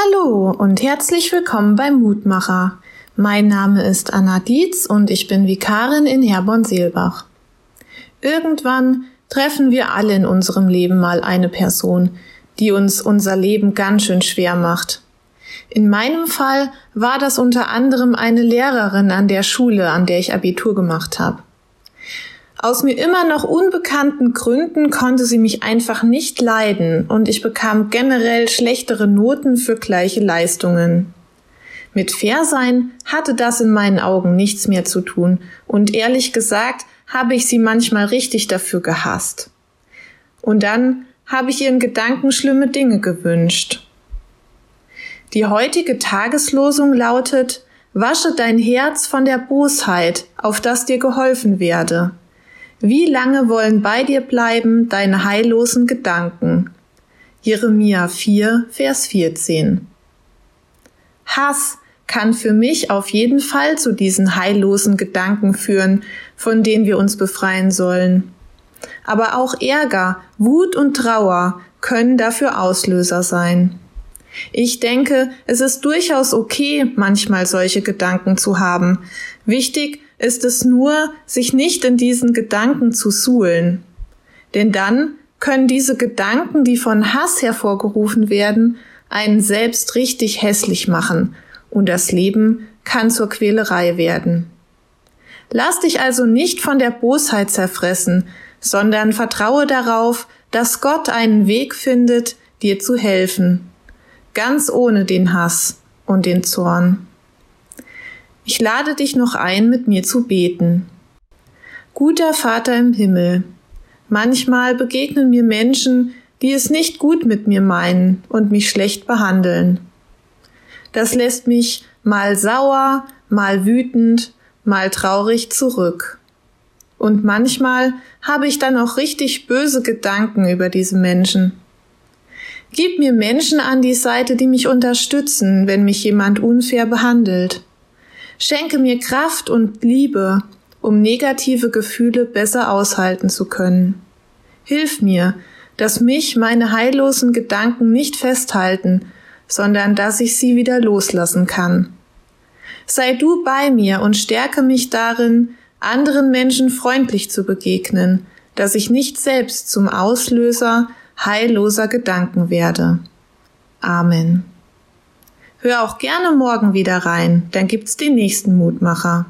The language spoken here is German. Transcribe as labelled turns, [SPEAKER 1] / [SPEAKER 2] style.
[SPEAKER 1] Hallo und herzlich willkommen beim Mutmacher. Mein Name ist Anna Dietz und ich bin Vikarin in Herborn-Seelbach. Irgendwann treffen wir alle in unserem Leben mal eine Person, die uns unser Leben ganz schön schwer macht. In meinem Fall war das unter anderem eine Lehrerin an der Schule, an der ich Abitur gemacht habe. Aus mir immer noch unbekannten Gründen konnte sie mich einfach nicht leiden und ich bekam generell schlechtere Noten für gleiche Leistungen. Mit Fairsein hatte das in meinen Augen nichts mehr zu tun und ehrlich gesagt habe ich sie manchmal richtig dafür gehasst. Und dann habe ich ihren Gedanken schlimme Dinge gewünscht. Die heutige Tageslosung lautet Wasche dein Herz von der Bosheit, auf das dir geholfen werde. Wie lange wollen bei dir bleiben deine heillosen Gedanken? Jeremia 4, Vers 14. Hass kann für mich auf jeden Fall zu diesen heillosen Gedanken führen, von denen wir uns befreien sollen. Aber auch Ärger, Wut und Trauer können dafür Auslöser sein. Ich denke, es ist durchaus okay, manchmal solche Gedanken zu haben. Wichtig ist es nur, sich nicht in diesen Gedanken zu suhlen. Denn dann können diese Gedanken, die von Hass hervorgerufen werden, einen selbst richtig hässlich machen und das Leben kann zur Quälerei werden. Lass dich also nicht von der Bosheit zerfressen, sondern vertraue darauf, dass Gott einen Weg findet, dir zu helfen, ganz ohne den Hass und den Zorn. Ich lade dich noch ein, mit mir zu beten. Guter Vater im Himmel, manchmal begegnen mir Menschen, die es nicht gut mit mir meinen und mich schlecht behandeln. Das lässt mich mal sauer, mal wütend, mal traurig zurück. Und manchmal habe ich dann auch richtig böse Gedanken über diese Menschen. Gib mir Menschen an die Seite, die mich unterstützen, wenn mich jemand unfair behandelt. Schenke mir Kraft und Liebe, um negative Gefühle besser aushalten zu können. Hilf mir, dass mich meine heillosen Gedanken nicht festhalten, sondern dass ich sie wieder loslassen kann. Sei du bei mir und stärke mich darin, anderen Menschen freundlich zu begegnen, dass ich nicht selbst zum Auslöser heilloser Gedanken werde. Amen. Hör auch gerne morgen wieder rein, dann gibt's den nächsten Mutmacher.